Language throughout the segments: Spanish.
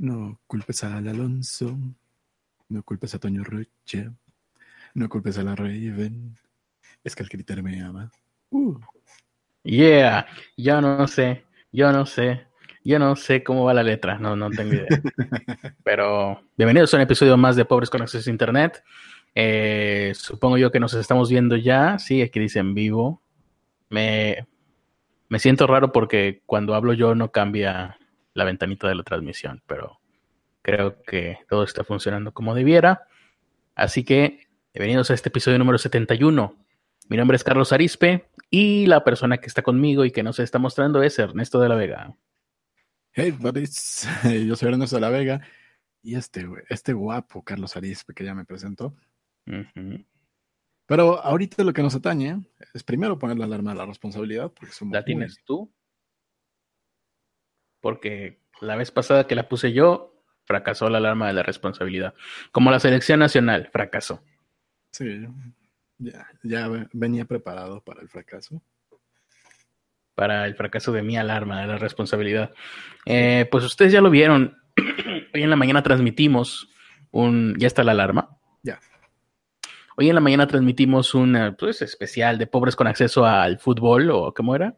No culpes al Alonso. No culpes a Toño Rocha. No culpes a la Raven. Es que el criterio me ama. Uh. Yeah, yo no sé, yo no sé, yo no sé cómo va la letra, no, no tengo idea. Pero bienvenidos a un episodio más de Pobres con Acceso a Internet. Eh, supongo yo que nos estamos viendo ya, sí, aquí dice en vivo. Me, me siento raro porque cuando hablo yo no cambia la ventanita de la transmisión, pero creo que todo está funcionando como debiera. Así que bienvenidos a este episodio número 71. Mi nombre es Carlos Arispe y la persona que está conmigo y que nos está mostrando es Ernesto de la Vega. Hey, buddies. Yo soy Ernesto de la Vega y este, este guapo Carlos Arispe que ya me presentó. Pero ahorita lo que nos atañe es primero poner la alarma de la responsabilidad. Porque somos ¿La tienes tú? Porque la vez pasada que la puse yo, fracasó la alarma de la responsabilidad. Como la selección nacional, fracasó. Sí, ya, ya venía preparado para el fracaso. Para el fracaso de mi alarma de la responsabilidad. Eh, pues ustedes ya lo vieron. Hoy en la mañana transmitimos un. ¿Ya está la alarma? Ya. Hoy en la mañana transmitimos un pues, especial de pobres con acceso al fútbol, o ¿cómo era?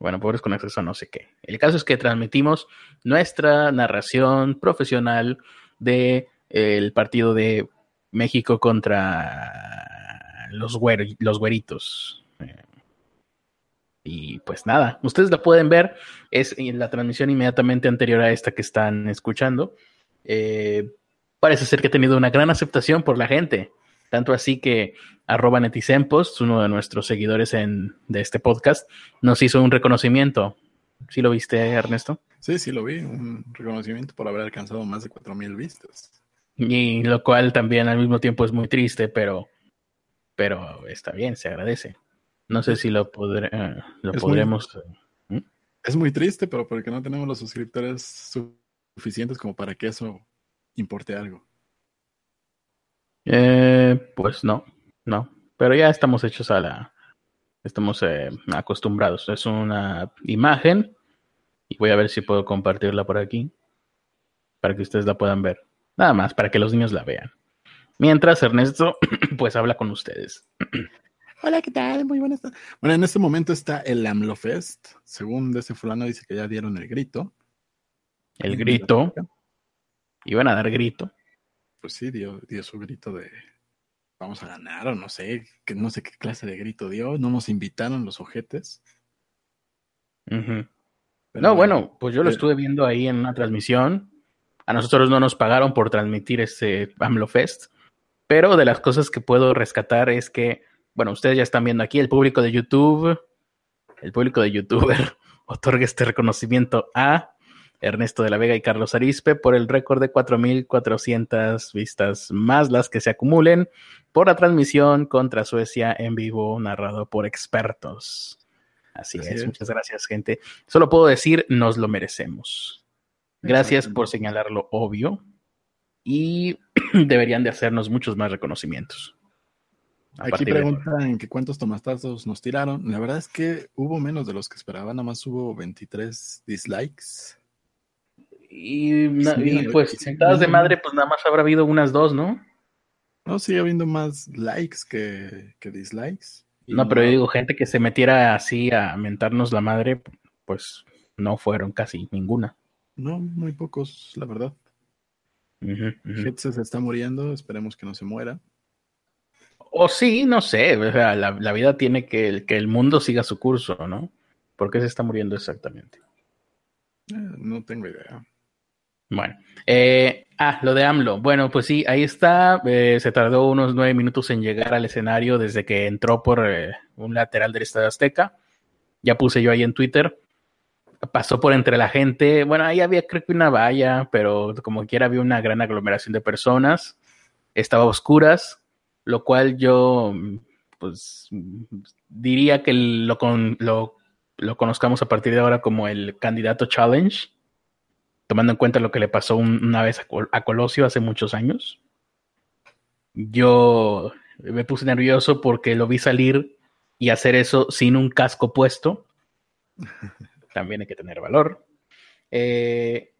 Bueno, pobres con acceso a no sé qué. El caso es que transmitimos nuestra narración profesional de partido de México contra los, los güeritos. Eh, y pues nada, ustedes la pueden ver, es en la transmisión inmediatamente anterior a esta que están escuchando. Eh, parece ser que ha tenido una gran aceptación por la gente. Tanto así que arroba uno de nuestros seguidores en, de este podcast, nos hizo un reconocimiento. ¿Sí lo viste, Ernesto? Sí, sí lo vi, un reconocimiento por haber alcanzado más de 4.000 vistas. Y lo cual también al mismo tiempo es muy triste, pero, pero está bien, se agradece. No sé si lo, podré, eh, lo podremos... ¿Mm? Es muy triste, pero porque no tenemos los suscriptores suficientes como para que eso importe algo. Eh, pues no, no. Pero ya estamos hechos a la. Estamos eh, acostumbrados. Es una imagen. Y voy a ver si puedo compartirla por aquí. Para que ustedes la puedan ver. Nada más, para que los niños la vean. Mientras Ernesto, pues habla con ustedes. Hola, ¿qué tal? Muy buenas. Bueno, en este momento está el AMLO Fest. Según ese fulano dice que ya dieron el grito. El grito. Iban a dar grito pues sí, dio, dio su grito de vamos a ganar o no sé, que no sé qué clase de grito dio, no nos invitaron los ojetes. no, bueno, pues yo lo estuve viendo ahí en una transmisión. A nosotros no nos pagaron por transmitir este AMLO Fest, pero de las cosas que puedo rescatar es que, bueno, ustedes ya están viendo aquí el público de YouTube, el público de YouTuber otorga este reconocimiento a Ernesto de la Vega y Carlos Arispe por el récord de 4.400 vistas más las que se acumulen por la transmisión contra Suecia en vivo narrado por expertos. Así, es. muchas gracias gente. Solo puedo decir, nos lo merecemos. Gracias por señalar lo obvio y deberían de hacernos muchos más reconocimientos. Aquí preguntan que cuántos tomatazos nos tiraron. La verdad es que hubo menos de los que esperaban, nada más hubo 23 dislikes. Y, pues, sentadas de madre, pues nada más habrá habido unas dos, ¿no? No, sigue habiendo más likes que, dislikes. No, pero yo digo, gente que se metiera así a mentarnos la madre, pues no fueron casi ninguna. No, muy pocos, la verdad. Uh se está muriendo, esperemos que no se muera. O sí, no sé, o sea, la, la, vida tiene que, que el mundo siga su curso, ¿no? ¿Por qué se está muriendo exactamente? Eh, no tengo idea. Bueno, eh, ah, lo de AMLO. Bueno, pues sí, ahí está. Eh, se tardó unos nueve minutos en llegar al escenario desde que entró por eh, un lateral del Estadio Azteca. Ya puse yo ahí en Twitter. Pasó por entre la gente. Bueno, ahí había creo que una valla, pero como quiera había una gran aglomeración de personas. Estaba a oscuras, lo cual yo, pues, diría que lo, lo, lo conozcamos a partir de ahora como el candidato challenge tomando en cuenta lo que le pasó una vez a, Colosio hace muchos años. Yo me puse nervioso porque lo vi salir y hacer eso sin un casco puesto. También hay que tener valor. Eh,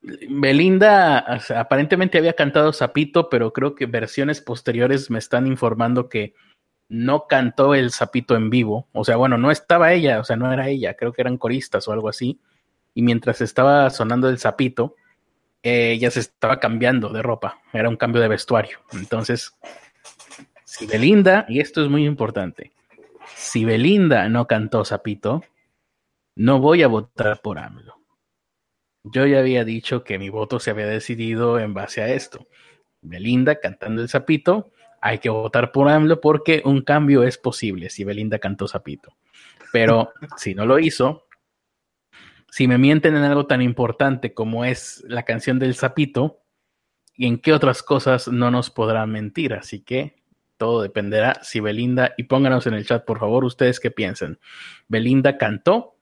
Belinda aparentemente había cantado Zapito, pero creo que versiones posteriores me están informando que no cantó el Zapito en vivo. O sea, bueno, no estaba ella, o sea, no era ella, creo que eran coristas o algo así. Y mientras estaba sonando el Zapito, ella se estaba cambiando de ropa, era un cambio de vestuario. Entonces, si Belinda, y esto es muy importante, si Belinda no cantó Zapito, no voy a votar por AMLO. Yo ya había dicho que mi voto se había decidido en base a esto. Belinda cantando el Zapito, hay que votar por AMLO porque un cambio es posible si Belinda cantó Zapito. Pero si no lo hizo, si me mienten en algo tan importante como es la canción del Zapito, ¿y en qué otras cosas no nos podrán mentir? Así que todo dependerá si Belinda, y pónganos en el chat por favor ustedes qué piensan. ¿Belinda cantó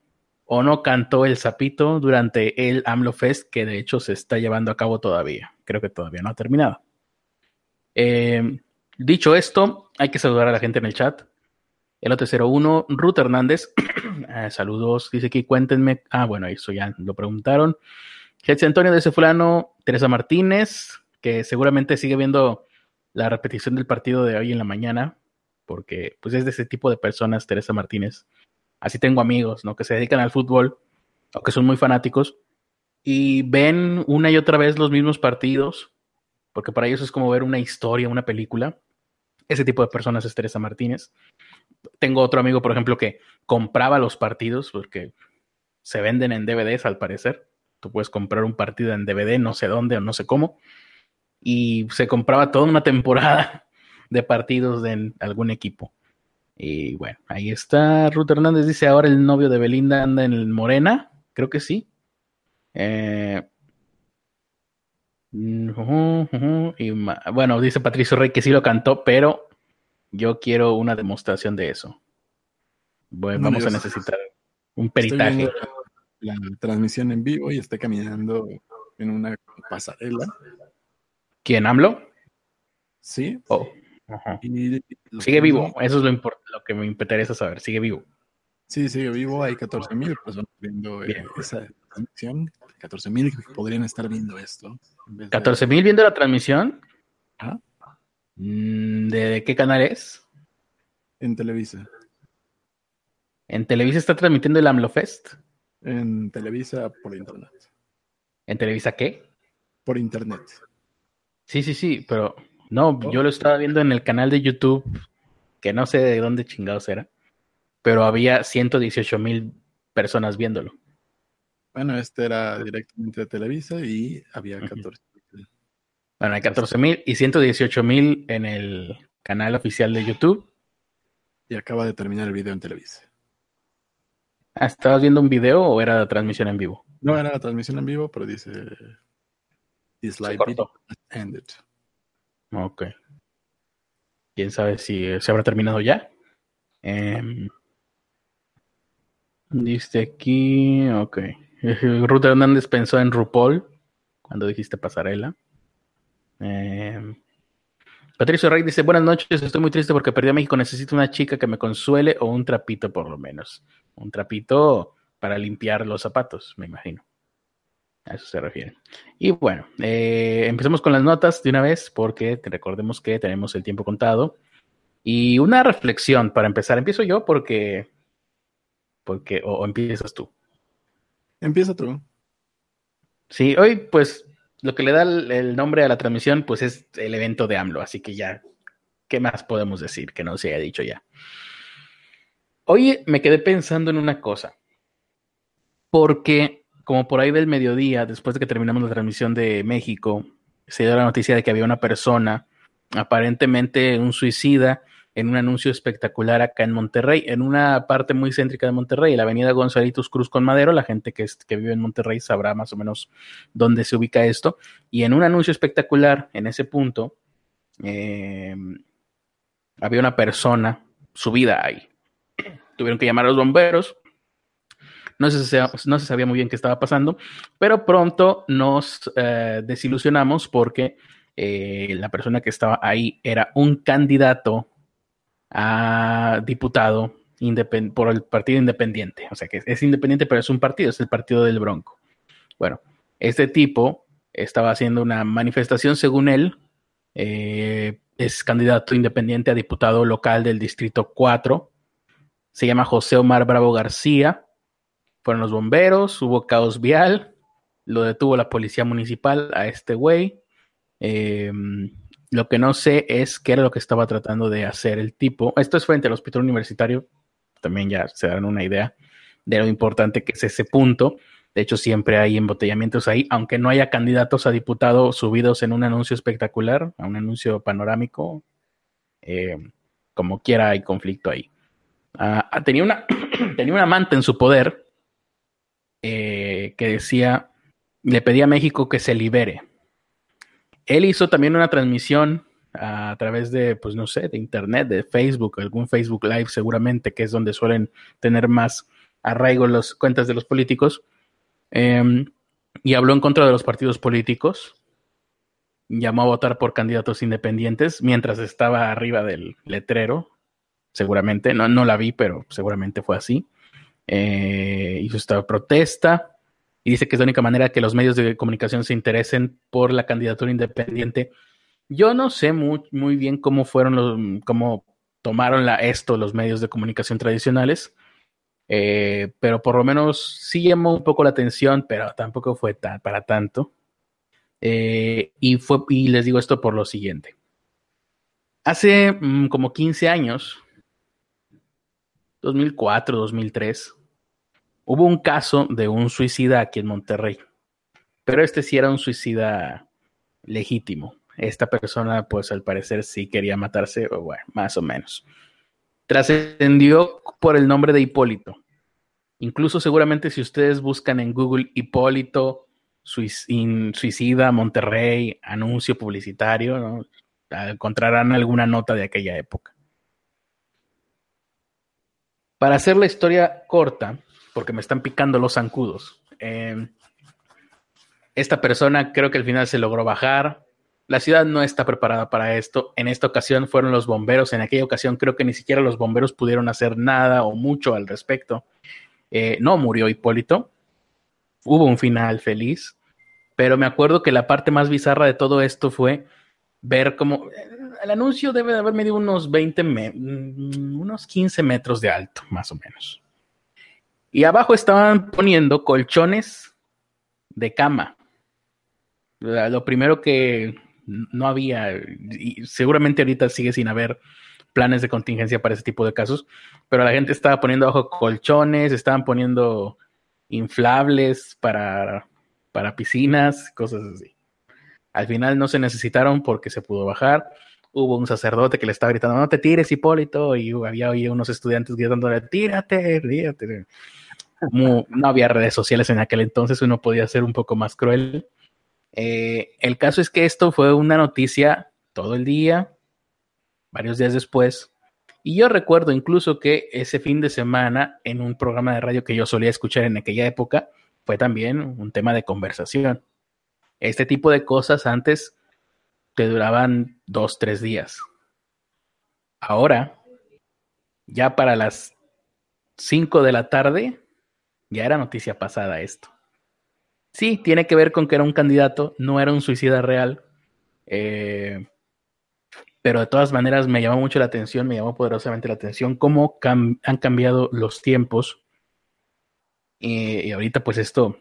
o no cantó el sapito durante el AMLO Fest, que de hecho se está llevando a cabo todavía. Creo que todavía no ha terminado. Eh, dicho esto, hay que saludar a la gente en el chat. El OT01, Ruth Hernández. Eh, saludos, dice aquí, cuéntenme. Ah, bueno, eso ya lo preguntaron. Jesse Antonio de fulano, Teresa Martínez, que seguramente sigue viendo la repetición del partido de hoy en la mañana, porque pues es de ese tipo de personas, Teresa Martínez así tengo amigos, ¿no? Que se dedican al fútbol o que son muy fanáticos y ven una y otra vez los mismos partidos, porque para ellos es como ver una historia, una película. Ese tipo de personas es Teresa Martínez. Tengo otro amigo, por ejemplo, que compraba los partidos porque se venden en DVDs al parecer. Tú puedes comprar un partido en DVD, no sé dónde o no sé cómo. Y se compraba toda una temporada de partidos de algún equipo. Y bueno, ahí está. Ruth Hernández dice: Ahora el novio de Belinda anda en el Morena. Creo que sí. Eh, y bueno, dice Patricio Rey que sí lo cantó, pero yo quiero una demostración de eso. Bueno, vamos a necesitar un peritaje. La, transmisión en vivo y está caminando en una pasarela. ¿Quién, AMLO? Sí. Oh. sigue vivo, eso es lo, lo que me interesa saber, sigue vivo. Sí, sigue vivo, hay 14.000 personas viendo eh, esa transmisión, 14.000 que podrían estar viendo esto. ¿14.000 viendo la transmisión? Mm, ¿De, qué canal es? En Televisa. ¿En Televisa está transmitiendo el AMLOFest? En Televisa por internet. ¿En Televisa qué? Por internet. Sí, sí, sí, pero no, yo lo estaba viendo en el canal de YouTube, que no sé de dónde chingados era, pero había 118 mil personas viéndolo. Bueno, este era directamente de Televisa y había 14 mil. Bueno, hay 14 mil y 118 mil en el canal oficial de YouTube. Y acaba de terminar el video en Televisa. Ah, ¿Estabas viendo un video o era la transmisión en vivo? No, era la transmisión en vivo, pero dice This live video ended. Ok. Quién sabe si se habrá terminado ya. Em, dice aquí, ok. Ruth Hernández pensó en RuPaul cuando dijiste pasarela. Em, Patricio Rey dice: Buenas noches, estoy muy triste porque perdí a México. Necesito una chica que me consuele o un trapito, por lo menos. Un trapito para limpiar los zapatos, me imagino. A eso se refiere. Y bueno, eh, empecemos con las notas de una vez, porque recordemos que tenemos el tiempo contado. Y una reflexión para empezar. Empiezo yo porque. porque o, empiezas tú. Empieza tú. Sí, hoy, pues, lo que le da el, nombre a la transmisión, pues es el evento de AMLO. Así que ya, ¿qué más podemos decir que no se haya dicho ya? Hoy me quedé pensando en una cosa. Porque como por ahí del mediodía, después de que terminamos la transmisión de México, se dio la noticia de que había una persona, aparentemente un suicida, en un anuncio espectacular acá en Monterrey, en una parte muy céntrica de Monterrey, la avenida Gonzalitos Cruz con Madero. La gente que, vive en Monterrey sabrá más o menos dónde se ubica esto. Y en un anuncio espectacular, en ese punto, eh, había una persona subida ahí. Tuvieron que llamar a los bomberos, no se, no se sabía muy bien qué estaba pasando, pero pronto nos eh, desilusionamos porque eh, la persona que estaba ahí era un candidato a diputado por el partido independiente. O sea que es independiente, pero es un partido, es el partido del Bronco. Bueno, Este tipo estaba haciendo una manifestación, según él, eh, es candidato independiente a diputado local del Distrito 4. Se llama José Omar Bravo García. Fueron los bomberos, hubo caos vial, lo detuvo la policía municipal a este güey. Eh, lo que no sé es qué era lo que estaba tratando de hacer el tipo. Esto es frente al hospital universitario. También ya se dan una idea de lo importante que es ese punto. De hecho, siempre hay embotellamientos ahí, aunque no haya candidatos a diputado subidos en un anuncio espectacular, a un anuncio panorámico, eh, como quiera hay conflicto ahí. Ah, ah, tenía, una, tenía un amante en su poder eh, que decía, le pedía a México que se libere. Él hizo también una transmisión a través de, pues no sé, de internet, de Facebook, algún Facebook Live seguramente, que es donde suelen tener más arraigo las cuentas de los políticos Em, y habló en contra de los partidos políticos. Llamó a votar por candidatos independientes mientras estaba arriba del letrero. Seguramente, no, no la vi, pero seguramente fue así. Eh, hizo esta protesta y dice que es la única manera que los medios de comunicación se interesen por la candidatura independiente. Yo no sé muy, muy bien cómo fueron los, cómo tomaron esto los medios de comunicación tradicionales. Eh, pero por lo menos sí llamó un poco la atención, pero tampoco fue para tanto. Eh, y, fue, y les digo esto por lo siguiente. Hace mm, como 15 años, 2004, 2003, hubo un caso de un suicida aquí en Monterrey. Pero este sí era un suicida legítimo. Esta persona, pues al parecer sí quería matarse, bueno, más o menos trascendió por el nombre de Hipólito. Incluso seguramente si ustedes buscan en Google Hipólito, suicida, Monterrey, anuncio publicitario, encontrarán alguna nota de aquella época. Para hacer la historia corta, porque me están picando los zancudos, eh, esta persona creo que al final se logró bajar, la ciudad no está preparada para esto. En esta ocasión fueron los bomberos. En aquella ocasión creo que ni siquiera los bomberos pudieron hacer nada o mucho al respecto. Eh, no murió Hipólito. Hubo un final feliz. Pero me acuerdo que la parte más bizarra de todo esto fue ver cómo eh, el anuncio debe de haber medido unos 20, mm, unos 15 metros de alto, más o menos. Y abajo estaban poniendo colchones de cama. Lo primero que no había, y seguramente ahorita sigue sin haber planes de contingencia para ese tipo de casos, pero la gente estaba poniendo abajo colchones, estaban poniendo inflables para, para piscinas, cosas así. Al final no se necesitaron porque se pudo bajar. Hubo un sacerdote que le estaba gritando, no te tires, Hipólito, y había unos estudiantes gritándole, tírate, tírate. No había redes sociales en aquel entonces, uno podía ser un poco más cruel. Eh, el caso es que esto fue una noticia todo el día, varios días después. Y yo recuerdo incluso que ese fin de semana, en un programa de radio que yo solía escuchar en aquella época, fue también un tema de conversación. Este tipo de cosas antes te duraban dos, tres días. Ahora, ya para las cinco de la tarde, ya era noticia pasada esto. Sí, tiene que ver con que era un candidato, no era un suicida real. Eh, pero de todas maneras me llamó mucho la atención, me llamó poderosamente la atención cómo han cambiado los tiempos. Y, ahorita pues esto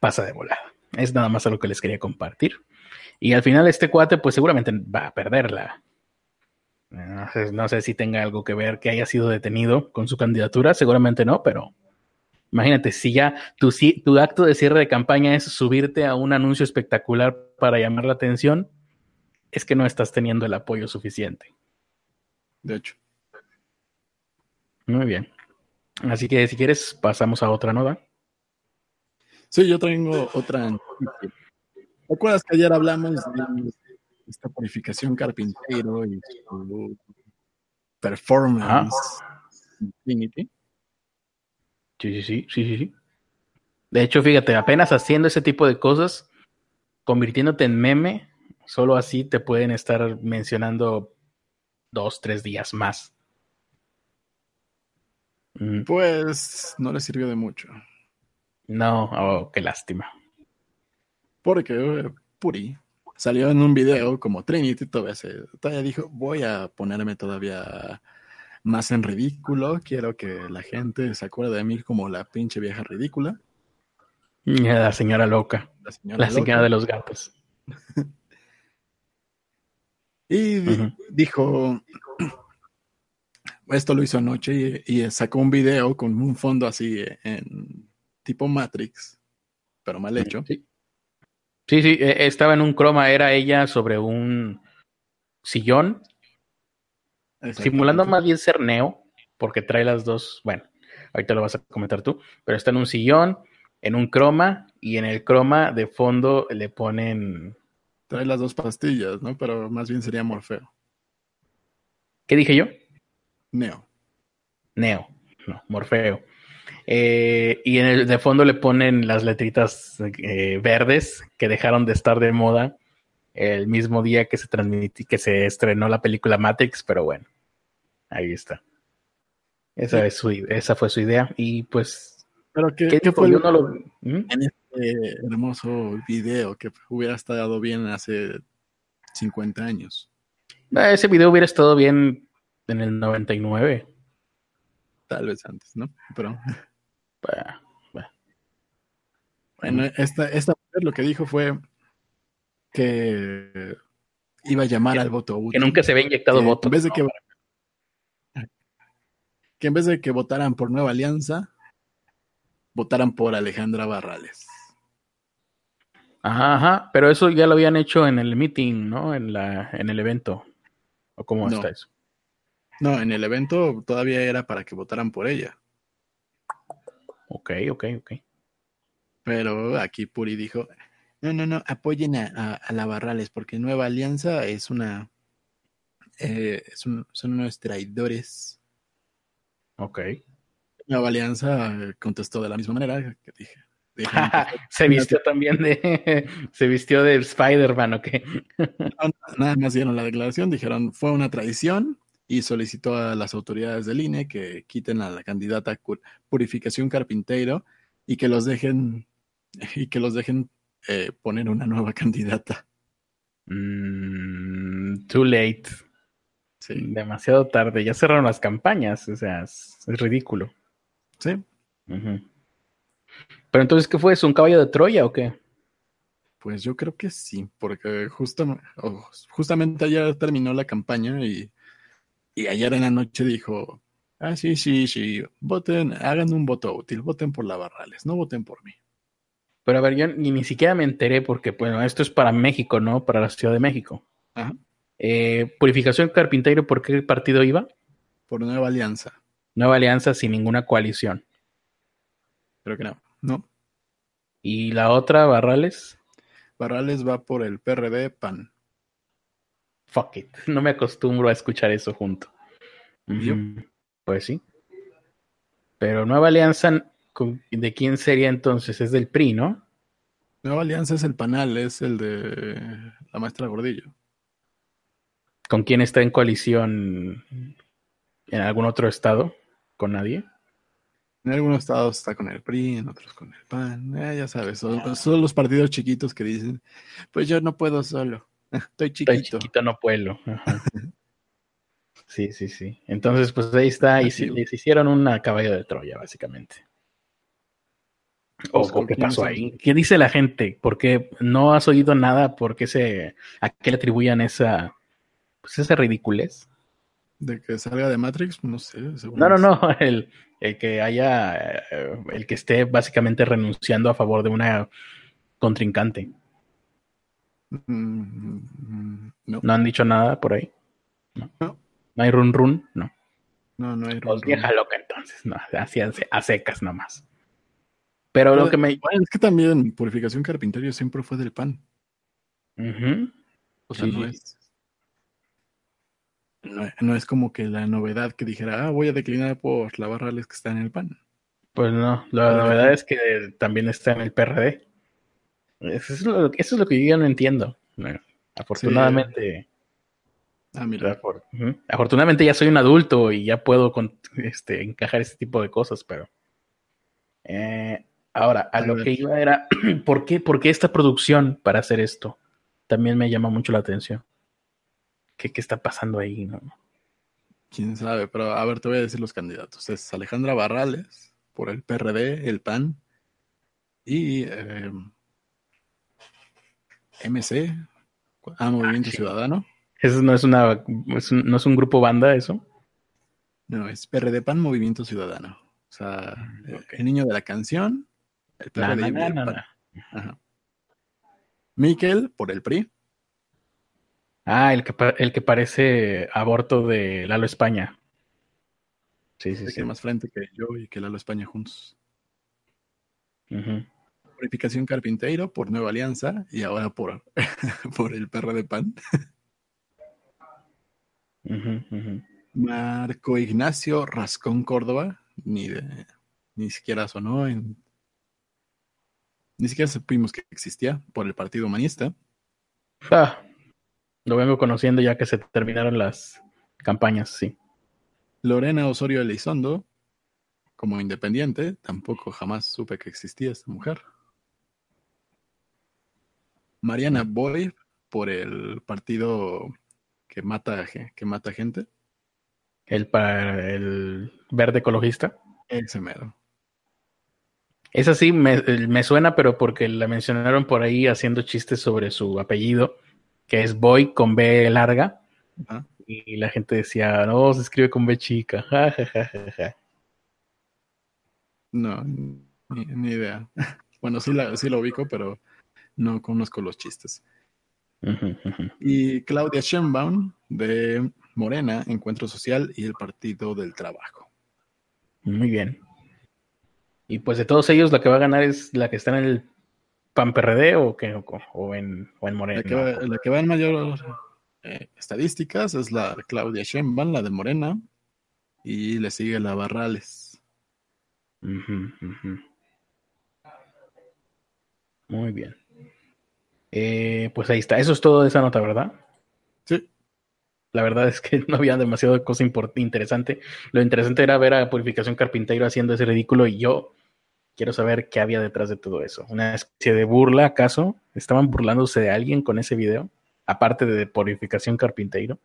pasa de volada. Es nada más algo que les quería compartir. Y al final este cuate pues seguramente va a perderla. No sé si tenga algo que ver que haya sido detenido con su candidatura, seguramente no, pero Imagínate, si ya tu, tu acto de cierre de campaña es subirte a un anuncio espectacular para llamar la atención, es que no estás teniendo el apoyo suficiente. De hecho. Muy bien. Así que si quieres, pasamos a otra nota. Sí, yo tengo otra. ¿Te acuerdas que ayer hablamos de esta purificación carpintero y su performance Infinity? Sí, sí, sí, sí, sí. De hecho, fíjate, apenas haciendo ese tipo de cosas, convirtiéndote en meme, solo así te pueden estar mencionando dos, tres días más. Pues no le sirvió de mucho. No, oh, qué lástima. Porque eh, Puri salió en un video como Trinity, todavía, se, todavía dijo, voy a ponerme todavía más en ridículo, quiero que la gente se acuerde de mí como la pinche vieja ridícula. La señora loca. La señora, La loca. señora de los gatos. Y dijo, esto lo hizo anoche y, y sacó un video con un fondo así en tipo Matrix, pero mal hecho. Sí, sí, sí, eh, estaba en un croma, era ella sobre un sillón, simulando más bien ser Neo, porque trae las dos, bueno, ahorita lo vas a comentar tú, pero está en un sillón, en un croma, y en el croma de fondo le ponen, Trae las dos pastillas, ¿no? Pero más bien sería Morfeo. ¿qué dije yo? Neo. Neo, no, Morfeo. Eh, y en el de fondo le ponen las letritas eh, verdes que dejaron de estar de moda el mismo día que se que se estrenó la película Matrix, pero bueno, ahí está. Esa, Sí. es su, esa fue su idea. Y pues, Pero ¿qué, ¿qué fue Yo lo- no lo. ¿Mm? en este hermoso video que hubiera estado bien hace 50 años? Ah, Ese video hubiera estado bien en el 99. Tal vez antes, ¿no? Pero Bah, bah. bueno, esta, esta mujer lo que dijo fue que iba a llamar al voto útil. Que nunca se había inyectado que voto. En vez de que, que en vez de que votaran por Nueva Alianza, votaran por Alejandra Barrales. Ajá, ajá, pero eso ya lo habían hecho en el meeting, ¿no? En la, en el evento. ¿O cómo No. está eso? No, en el evento todavía era para que votaran por ella. Ok, ok, ok. Pero aquí Puri dijo, no, no, no, apoyen a, a- a la Barrales porque Nueva Alianza es una... eh, es un- son unos traidores. Ok. Nueva Alianza contestó de la misma manera que dije. que se vistió también de. se vistió de Spider-Man, ¿o qué? No, nada más dieron la declaración, dijeron fue una traición y solicitó a las autoridades del INE que quiten a la candidata Purificación Carpinteiro y que los dejen y que los dejen eh, poner una nueva candidata. Mm, too late. Sí, Demasiado tarde. Ya cerraron las campañas. O sea, es, es ridículo. sí. Pero entonces, ¿qué fue eso? ¿Un caballo de Troya o qué? Pues yo creo que sí, porque justo, oh, justamente ayer terminó la campaña y, y ayer en la noche dijo, ah, sí, sí, sí, voten, hagan un voto útil, voten por la Barrales, no voten por mí. Pero a ver, yo ni, ni siquiera me enteré porque, bueno, esto es para México, ¿no? Para la Ciudad de México. Ajá. Eh, Purificación Carpinteiro, ¿por qué partido iba? Por Nueva Alianza. Nueva Alianza sin ninguna coalición. Creo que no. No. Y la otra, Barrales, Barrales va por el PRD PAN. fuck it. No me acostumbro a escuchar eso junto. Yo. Pues sí. Pero Nueva Alianza, ¿con- ¿de quién sería entonces? Es del PRI, ¿no? Nueva Alianza es el panal, es el de la maestra Gordillo. ¿Con quién está en coalición en algún otro estado? ¿Con nadie? En algunos estados está con el PRI, en otros con el PAN. Eh, ya sabes, son, son los partidos chiquitos que dicen, pues yo no puedo solo. Estoy chiquito. Estoy chiquito, no puedo. Ajá. Sí, sí, sí. Entonces, pues ahí está. Y sí, les hicieron una caballo de Troya, básicamente. ¿O Pues, o ¿con qué pasó ahí? ¿Qué dice la gente? ¿Por qué no has oído nada? ¿Por qué se, a qué le atribuyan esa, pues esa ridiculez? De que salga de Matrix, no sé. según No, no, no. El, el que haya, eh, el que esté básicamente renunciando a favor de una contrincante. Mm, mm, No, ¿No han dicho nada por ahí? No. No. ¿No hay run run? No. no, no hay Pues run, vieja run. loca entonces, no, así a, secas nomás. Pero lo que me... Es que también Purificación Carpinterio siempre fue del PAN. Ujú. O sea, Sí. no es. No, no es como que la novedad que dijera, ah, voy a declinar por la Barrales que está en el PAN. Pues no, la Pero- novedad es que también está en el PRD. Eso es lo, eso es lo que yo ya no entiendo. No, Afortunadamente, Ah, mira. afor- afortunadamente ya soy un adulto y ya puedo con- este, encajar ese tipo de cosas, pero... eh, Ahora, a, lo que iba era, ¿por qué, ¿por qué esta producción para hacer esto? También me llama mucho la atención. ¿Qué, qué está pasando ahí? No? Quién sabe, pero a ver, te voy a decir los candidatos. Es Alejandra Barrales por el PRD, el PAN y eh, MC, a Movimiento ah, Ciudadano. ¿Eso no es una no es un grupo banda eso? No, es PRD PAN Movimiento Ciudadano. O sea, mm, el niño de la canción, el PRD Miquel por el PRI. Ah, el que, el que parece aborto de Lalo España. Sí, sí, sí. más frente que yo y que Lalo España juntos. Purificación Carpinteiro por Nueva Alianza y ahora por, por el perro de pan. Marco Ignacio Rascón Córdoba, ni de, ni siquiera sonó en, ni siquiera supimos que existía por el Partido Humanista. Ah, lo vengo conociendo ya que se terminaron las campañas, sí. Lorena Osorio Elizondo, como independiente, tampoco jamás supe que existía esta mujer. Mariana Boy, por el partido que mata, que mata gente. El, para el verde ecologista. Ese mero. Esa sí me, me, suena, pero porque la mencionaron por ahí haciendo chistes sobre su apellido que es Boy con B larga. Y la gente decía, no, se escribe con B chica. no, ni, idea. Bueno, sí, la, sí lo ubico, pero no conozco los chistes. Y Claudia Sheinbaum de Morena, Encuentro Social y el Partido del Trabajo. Muy bien. Y pues de todos ellos, la que va a ganar es la que está en el PAN PRD o, que, o, en, o en Morena? La que, va, en mayor eh, estadísticas es la Claudia Sheinbaum, la de Morena, y le sigue la Barrales. Muy bien. Eh, pues ahí está. Eso es todo de esa nota, ¿verdad? Sí. La verdad es que no había demasiado cosa interesante. Lo interesante era ver a Purificación Carpinteiro haciendo ese ridículo y yo Quiero saber qué había detrás de todo eso. ¿Una especie de burla, acaso? ¿Estaban burlándose de alguien con ese video? Aparte de purificación carpinteiro.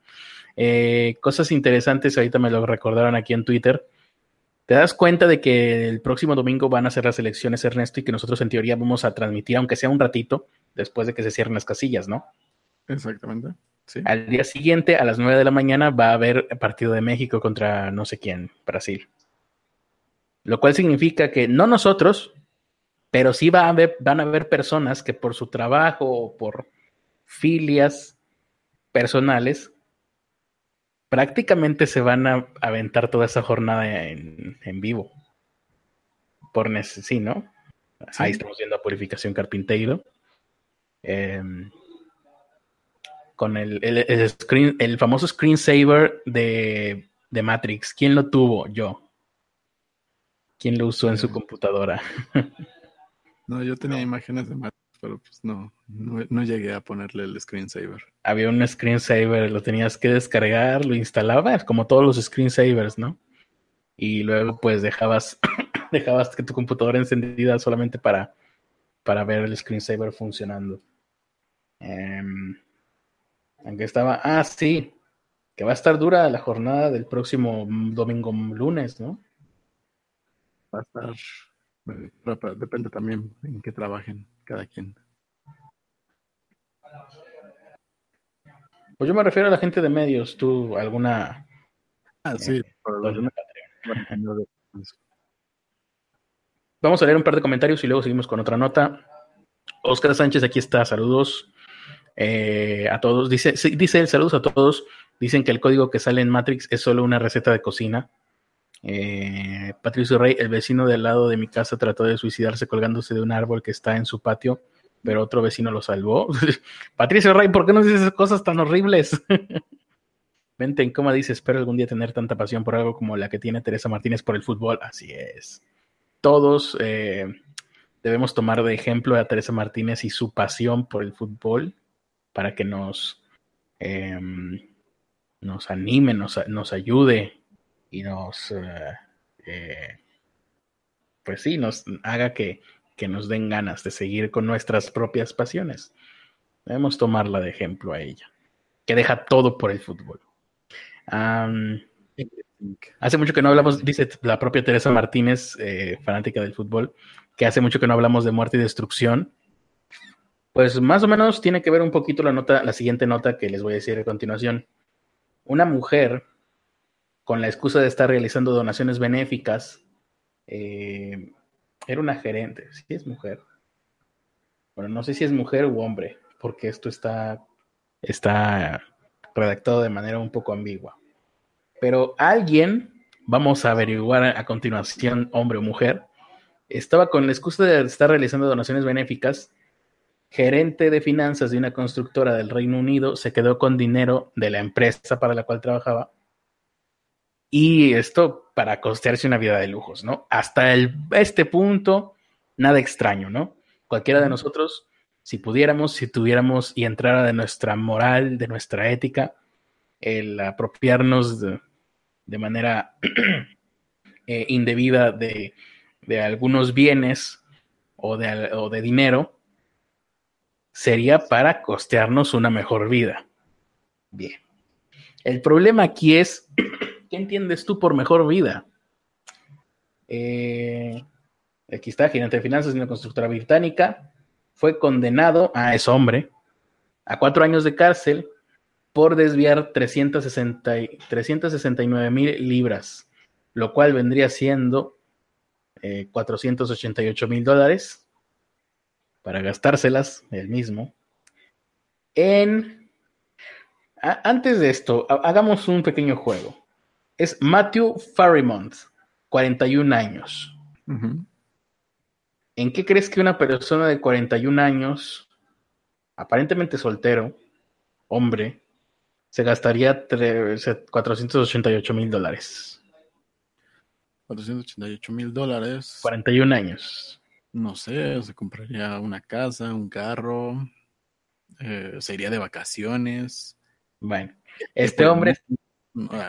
Eh, cosas interesantes, ahorita me lo recordaron aquí en Twitter. ¿Te das cuenta de que el próximo domingo van a ser las elecciones, Ernesto, y que nosotros en teoría vamos a transmitir, aunque sea un ratito, después de que se cierren las casillas, ¿no? Exactamente. Sí. Al día siguiente, a las 9 de la mañana, va a haber partido de México contra no sé quién, Brasil. Lo cual significa que no nosotros, pero sí va a haber, van a haber personas que por su trabajo o por filias personales prácticamente se van a aventar toda esa jornada en, vivo. Por sí, ¿no? Ahí estamos viendo a Purificación Carpinteiro. Em, con el, screen, el famoso screensaver de, de Matrix. ¿Quién lo tuvo? Yo. ¿Quién lo usó en su computadora? no, yo tenía imágenes de Matrix, pero pues no, no, llegué a ponerle el screensaver. Había un screensaver, lo tenías que descargar, lo instalabas, como todos los screensavers, ¿no? Y luego pues dejabas, dejabas que tu computadora encendida solamente para, para ver el screensaver funcionando. Em, aunque estaba, ah, sí, que va a estar dura la jornada del próximo domingo lunes, ¿no? Va a estar, depende también en qué trabajen cada quien. Pues yo me refiero a la gente de medios, tú alguna... Ah, sí, eh, Vamos a leer un par de comentarios y luego seguimos con otra nota. Oscar Sánchez, aquí está, saludos eh, a todos. Dice, dice saludos a todos. Dicen que el código que sale en Matrix es solo una receta de cocina. Eh, Patricio Rey, el vecino del lado de mi casa, trató de suicidarse colgándose de un árbol que está en su patio, pero otro vecino lo salvó. Patricio Rey, ¿por qué no dices cosas tan horribles? Vente en coma dice, espero algún día tener tanta pasión por algo como la que tiene Teresa Martínez por el fútbol. Así es. Todos eh, debemos tomar de ejemplo a Teresa Martínez y su pasión por el fútbol para que nos, em, nos anime, nos, nos ayude y nos, eh, eh, pues sí, nos haga que que nos den ganas de seguir con nuestras propias pasiones. Debemos tomarla de ejemplo a ella, que deja todo por el fútbol. hace mucho que no hablamos, dice la propia Teresa Martínez, eh, fanática del fútbol, que hace mucho que no hablamos de muerte y destrucción. Pues más o menos tiene que ver un poquito la nota, la siguiente nota que les voy a decir a continuación. Una mujer, con la excusa de estar realizando donaciones benéficas, eh, era una gerente, sí es mujer. Bueno, no sé si es mujer u hombre, porque esto está, está redactado de manera un poco ambigua. Pero alguien, vamos a averiguar a continuación, hombre o mujer, estaba con la excusa de estar realizando donaciones benéficas gerente de finanzas de una constructora del Reino Unido, se quedó con dinero de la empresa para la cual trabajaba. Y esto para costearse una vida de lujos, ¿no? Hasta este punto, nada extraño, ¿no? Cualquiera de nosotros, si pudiéramos, si tuviéramos y entrara de nuestra moral, de nuestra ética, el apropiarnos de, manera eh, indebida de, algunos bienes o de, o de dinero, sería para costearnos una mejor vida. Bien. El problema aquí es, ¿qué entiendes tú por mejor vida? Eh, aquí está, gerente de finanzas de una constructora británica, fue condenado a ese hombre a cuatro años de cárcel por desviar 360, 369 mil libras, lo cual vendría siendo 488 eh, mil dólares para gastárselas él mismo. En. antes de esto, hagamos un pequeño juego. Es Matthew Farrimont, 41 años. ¿En qué crees que una persona de 41 años, aparentemente soltero, hombre, se gastaría 488 mil dólares? 488 mil dólares. 41 años no sé, se compraría una casa, un carro, eh, se iría de vacaciones. Bueno, este hombre...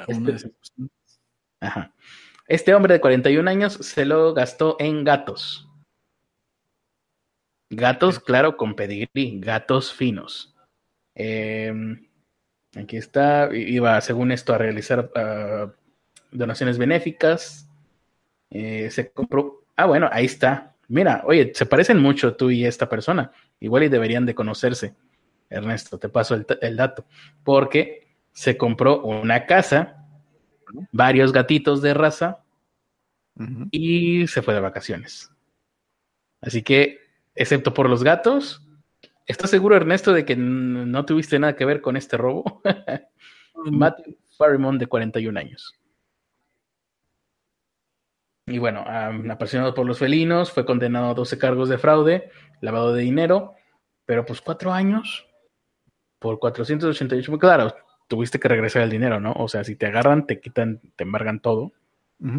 Este, ajá. este hombre de 41 años se lo gastó en gatos. Gatos, claro, con pedigrí, gatos finos. Em, aquí está, iba según esto a realizar ah, donaciones benéficas. Eh, se compró, ah, bueno, ahí está, mira, oye, se parecen mucho tú y esta persona, igual y deberían de conocerse. Ernesto, te paso el, dato, porque se compró una casa, varios gatitos de raza y se fue de vacaciones. Así que, excepto por los gatos, ¿estás seguro, Ernesto, de que no tuviste nada que ver con este robo? Matthew Farimond, de 41 años. Y bueno, apasionado por los felinos, fue condenado a 12 cargos de fraude, lavado de dinero, pero pues cuatro años por 488. Claro, tuviste que regresar el dinero, ¿no? O sea, si te agarran, te quitan, te embargan todo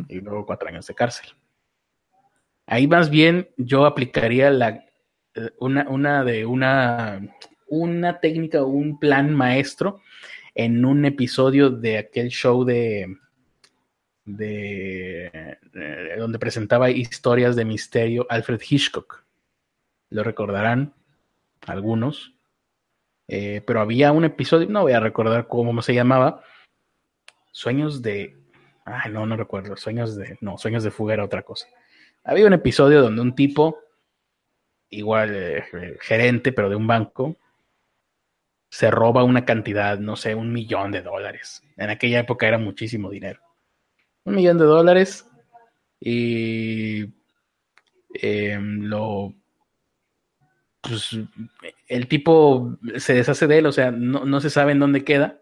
y luego cuatro años de cárcel. Ahí más bien yo aplicaría la, eh, una, una de una, una técnica o un plan maestro en un episodio de aquel show de de, donde presentaba historias de misterio Alfred Hitchcock. Lo recordarán algunos. Eh, pero había un episodio, no voy a recordar cómo se llamaba. Sueños de. Ay, no, no recuerdo. Sueños de. No, Sueños de Fuga era otra cosa. Había un episodio donde un tipo, igual eh, gerente, pero de un banco, se roba una cantidad, no sé, un millón de dólares. En aquella época era muchísimo dinero un millón de dólares y em, lo pues, el tipo se deshace de él, o sea, no, se sabe en dónde queda,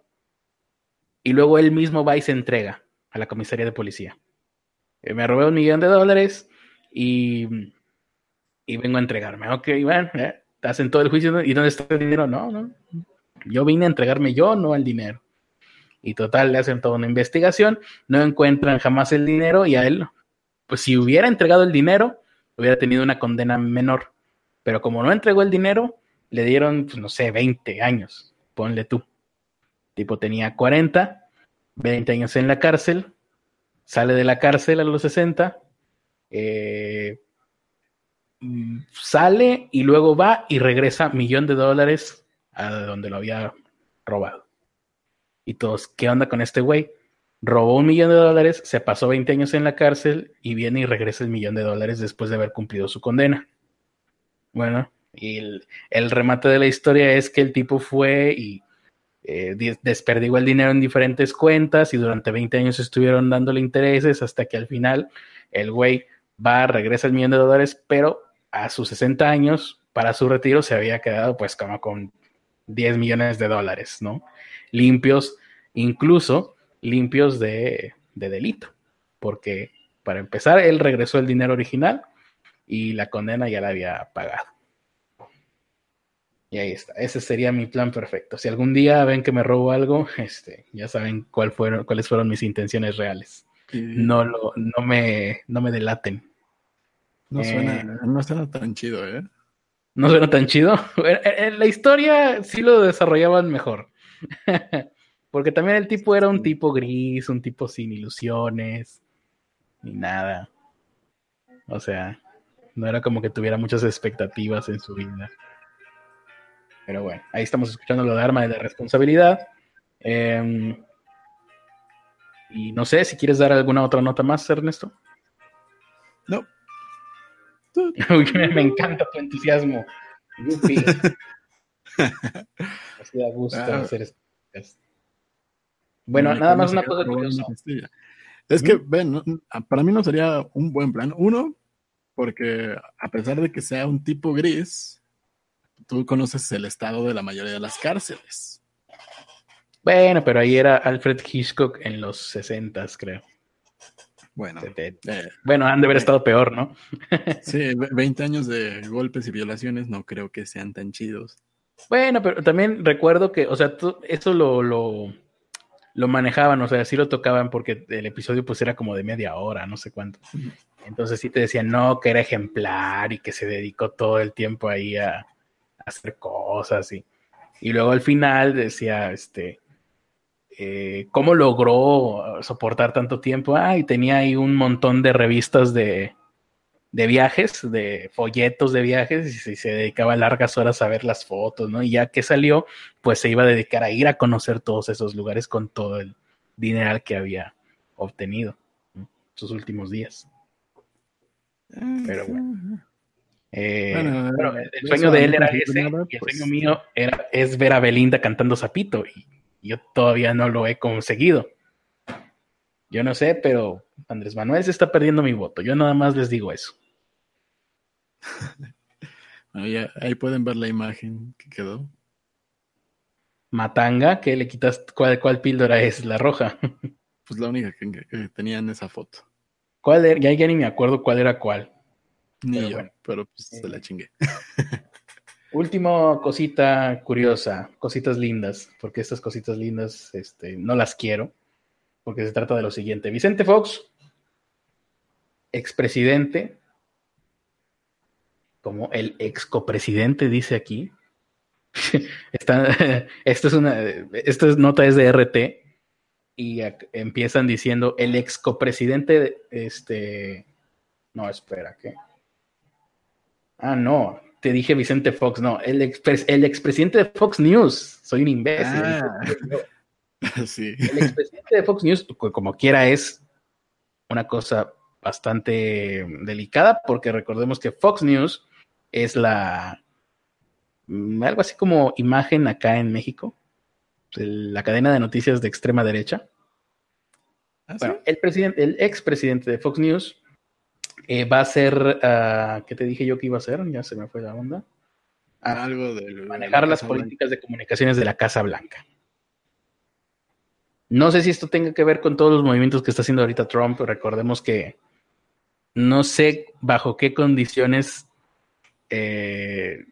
y luego él mismo va y se entrega a la comisaría de policía. Eh, me robé un millón de dólares y, y vengo a entregarme. Ok, bueno, eh, hacen todo el juicio, ¿y dónde está el dinero? No, no. Yo vine a entregarme yo, no el dinero. Y total, le hacen toda una investigación, no encuentran jamás el dinero y a él, pues si hubiera entregado el dinero, hubiera tenido una condena menor. Pero como no entregó el dinero, le dieron, pues no sé, 20 años, ponle tú. Tipo tenía 40, 20 años en la cárcel, sale de la cárcel a los 60, eh, mm, sale y luego va y regresa millón de dólares a donde lo había robado. Y todos, ¿qué onda con este güey? Robó un millón de dólares, se pasó 20 años en la cárcel y viene y regresa el millón de dólares después de haber cumplido su condena. Bueno, y el, remate de la historia es que el tipo fue y eh, desperdigó el dinero en diferentes cuentas y durante 20 años estuvieron dándole intereses hasta que al final el güey va, regresa el millón de dólares, pero a sus 60 años, para su retiro, se había quedado pues como con 10 millones de dólares, ¿no? Limpios, incluso limpios de, delito, porque para empezar, él regresó el dinero original y la condena ya la había pagado. Y ahí está. Ese sería mi plan perfecto. Si algún día ven que me robo algo, este, ya saben cuál fueron, cuáles fueron mis intenciones reales. No, lo, no, me, no me delaten. No suena, eh, no suena tan chido, ¿eh? No suena tan chido. En la historia sí lo desarrollaban mejor. Porque también el tipo era un tipo gris, un tipo sin ilusiones, ni nada. O sea, no era como que tuviera muchas expectativas en su vida. Pero bueno, ahí estamos escuchando lo de arma de la responsabilidad. Em, y no sé si quieres dar alguna otra nota más, Ernesto. No. me encanta tu entusiasmo. Así da gusto ah. hacer esto. Bueno, nada más una cosa curiosa. Es que, ven, para mí no sería un buen plan. Uno, porque a pesar de que sea un tipo gris, tú conoces el estado de la mayoría de las cárceles. Bueno, pero ahí era Alfred Hitchcock en los 60, creo. Bueno, eh, bueno, han de haber eh, estado peor, ¿no? sí, 20 años de golpes y violaciones no creo que sean tan chidos. Bueno, pero también recuerdo que, o sea, eso lo, lo, lo, manejaban, o sea, sí lo tocaban porque el episodio pues era como de media hora, no sé cuánto. Entonces sí te decían, no, que era ejemplar y que se dedicó todo el tiempo ahí a, hacer cosas y, y luego al final decía, este, eh, cómo logró soportar tanto tiempo. Ah, y tenía ahí un montón de revistas de, de viajes, de folletos de viajes, y se, dedicaba largas horas a ver las fotos, ¿no? Y ya que salió, pues se iba a dedicar a ir a conocer todos esos lugares con todo el dinero que había obtenido en sus últimos días. Pero bueno. Eh, el sueño de él era ese, y el pues sueño mío era, es ver a Belinda cantando Zapito, y yo todavía no lo he conseguido. Yo no sé, pero Andrés Manuel se está perdiendo mi voto. Yo nada más les digo eso. ahí pueden ver la imagen que quedó. Matanga, ¿qué le quitas? ¿Cuál, cuál píldora es? ¿La roja? pues la única que, tenía en esa foto. ¿Cuál era? Ya, ni me acuerdo cuál era cuál. Ni pero yo, pero pues se la chingué. Última cosita curiosa, cositas lindas, porque estas cositas lindas este, no las quiero, porque se trata de lo siguiente. Vicente Fox, expresidente como el ex copresidente dice aquí. esto es una, esta nota es de RT y empiezan diciendo el ex copresidente, este, no, espera, ¿qué? Ah, no, te dije Vicente Fox, no, el, el expresidente de Fox News, soy un imbécil. Ah. sí. El expresidente de Fox News, como quiera, es una cosa bastante delicada porque recordemos que Fox News es la mm, algo así como imagen acá en México, la cadena de noticias de extrema derecha. ¿Ah, bueno, el presidente, el expresidente de Fox News eh, va a ser, uh, ¿qué te dije yo que iba a hacer? Ya se me fue la onda. Ah, algo de manejar las políticas de comunicaciones de la Casa Blanca. No sé si esto tenga que ver con todos los movimientos que está haciendo ahorita Trump. Recordemos que no sé bajo qué condiciones eh,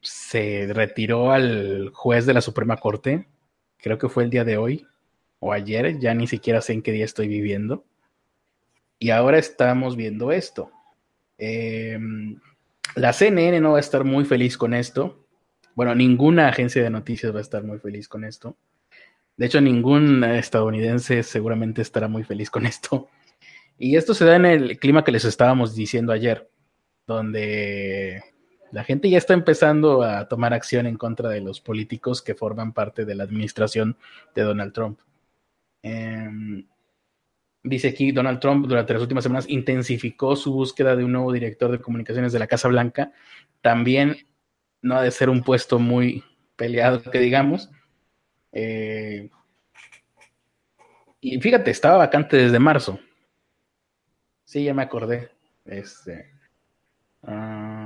se retiró al juez de la Suprema Corte, creo que fue el día de hoy o ayer, ya ni siquiera sé en qué día estoy viviendo. Y ahora estamos viendo esto. Em, la CNN no va a estar muy feliz con esto. Bueno, ninguna agencia de noticias va a estar muy feliz con esto. De hecho, ningún estadounidense seguramente estará muy feliz con esto. Y esto se da en el clima que les estábamos diciendo ayer. donde la gente ya está empezando a tomar acción en contra de los políticos que forman parte de la administración de Donald Trump. Em, dice aquí, Donald Trump durante las últimas semanas intensificó su búsqueda de un nuevo director de comunicaciones de la Casa Blanca. También no ha de ser un puesto muy peleado, que digamos. Eh, y fíjate, estaba vacante desde marzo. Sí, ya me acordé. Este, ah,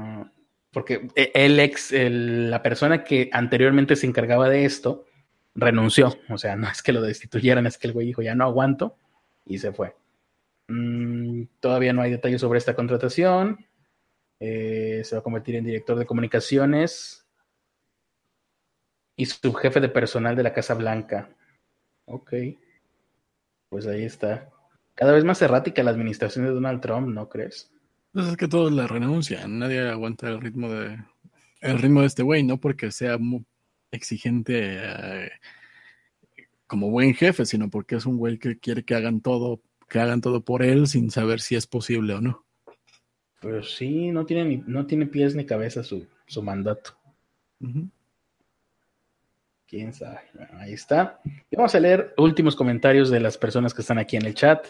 porque el ex, la persona que anteriormente se encargaba de esto, renunció. O sea, no es que lo destituyeran, es que el güey dijo, ya no aguanto, y se fue. Mm, todavía no hay detalles sobre esta contratación. Eh, se va a convertir en director de comunicaciones y subjefe de personal de la Casa Blanca. Ok. Pues ahí está. Cada vez más errática la administración de Donald Trump, ¿no crees? Pues es que todos la renuncian. Nadie aguanta el ritmo de el ritmo de este güey, no porque sea muy exigente eh, como buen jefe, sino porque es un güey que quiere que hagan todo, que hagan todo por él sin saber si es posible o no. Pero sí, no tiene, ni, no tiene pies ni cabeza su, su mandato. Quién sabe. ahí está. Y vamos a leer últimos comentarios de las personas que están aquí en el chat.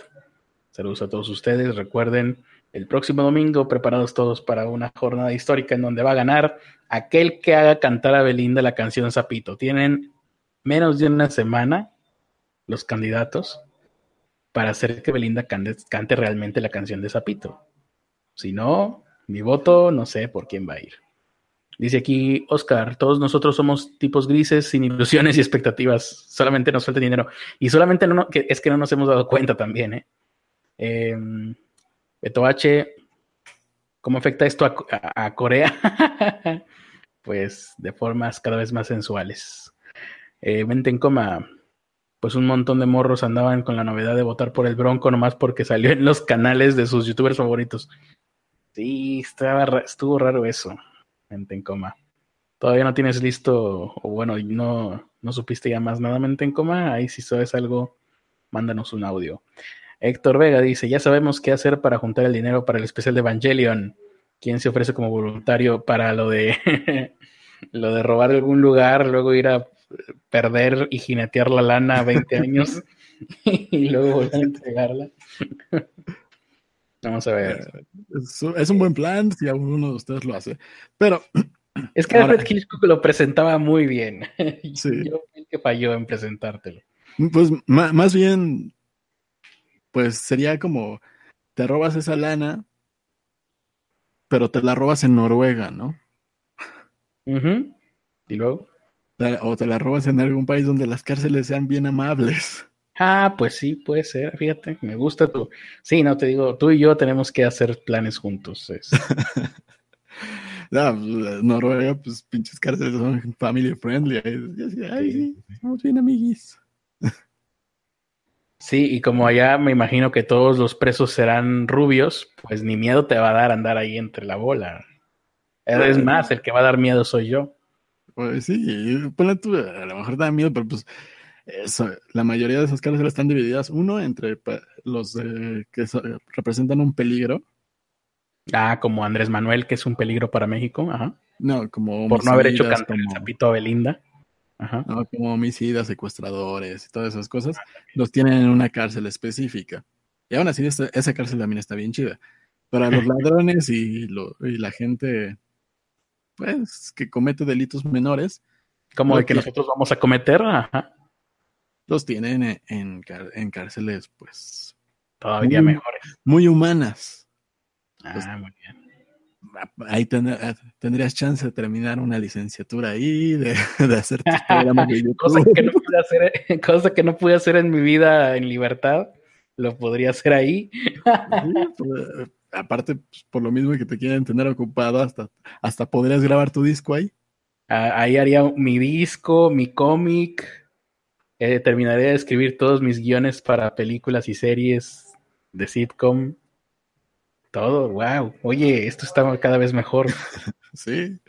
Saludos a todos ustedes. Recuerden, el próximo domingo, preparados todos para una jornada histórica en donde va a ganar aquel que haga cantar a Belinda la canción Zapito. Tienen menos de una semana los candidatos para hacer que Belinda cante realmente la canción de Zapito. Si no, mi voto no sé por quién va a ir. Dice aquí Oscar, todos nosotros somos tipos grises, sin ilusiones y expectativas. Solamente nos falta dinero. Y solamente no, es que no nos hemos dado cuenta también, ¿eh? eh Beto H, ¿cómo afecta esto a, Corea? pues de formas cada vez más sensuales. Eh, en coma, pues un montón de morros andaban con la novedad de votar por el Bronco nomás porque salió en los canales de sus youtubers favoritos. Sí, estaba, estuvo raro eso, mente en coma. Todavía no tienes listo, o bueno, no, no supiste ya más nada mente en coma. Ahí si sabes algo, mándanos un audio. Héctor Vega dice, ya sabemos qué hacer para juntar el dinero para el especial de Evangelion. ¿Quién se ofrece como voluntario para lo de lo de robar algún lugar, luego ir a perder y jinetear la lana 20 años y luego volver a entregarla? Vamos a ver. Es, un buen plan si alguno de ustedes lo hace. Pero. Es que Alfred Hitchcock lo presentaba muy bien. Sí. Yo creo que falló en presentártelo. Pues más bien, pues sería como te robas esa lana, pero te la robas en Noruega, ¿no? Y luego. O te la robas en algún país donde las cárceles sean bien amables. Ah, pues sí, puede ser, fíjate, me gusta tú. Sí, no te digo, tú y yo tenemos que hacer planes juntos. no, pues, Noruega, pues pinches cárceles son family friendly. Ay, sí, somos bien amiguis. Sí, y como allá me imagino que todos los presos serán rubios, pues ni miedo te va a dar andar ahí entre la bola. Es más, el que va a dar miedo soy yo. Pues sí, ponle tú, a lo mejor da miedo, pero pues la mayoría de esas cárceles están divididas, uno entre los que representan un peligro. Ah, como Andrés Manuel, que es un peligro para México, ajá. No, como por no haber hecho cantar el zapito a Belinda. Ajá. No, como homicidas, secuestradores y todas esas cosas, los tienen en una cárcel específica. Y aún así, esa, cárcel también está bien chida. Para los ladrones y, y la gente, pues, que comete delitos menores. Como de que, nosotros vamos a cometer, ajá los tienen en, cárceles, pues. Todavía mejores. Muy humanas. Pues, ah, muy bien. Ahí eh, tendrías chance de terminar una licenciatura ahí, de, hacer tus programas de YouTube. cosa, que no pude hacer, cosa que no pude hacer en mi vida en libertad, lo podría hacer ahí. Pues, aparte, pues, por lo mismo que te quieren tener ocupado, hasta, hasta podrías grabar tu disco ahí. Ah, ahí haría mi disco, mi cómic, eh, terminaré de escribir todos mis guiones para películas y series de sitcom. Todo, wow. Oye, esto está cada vez mejor. sí.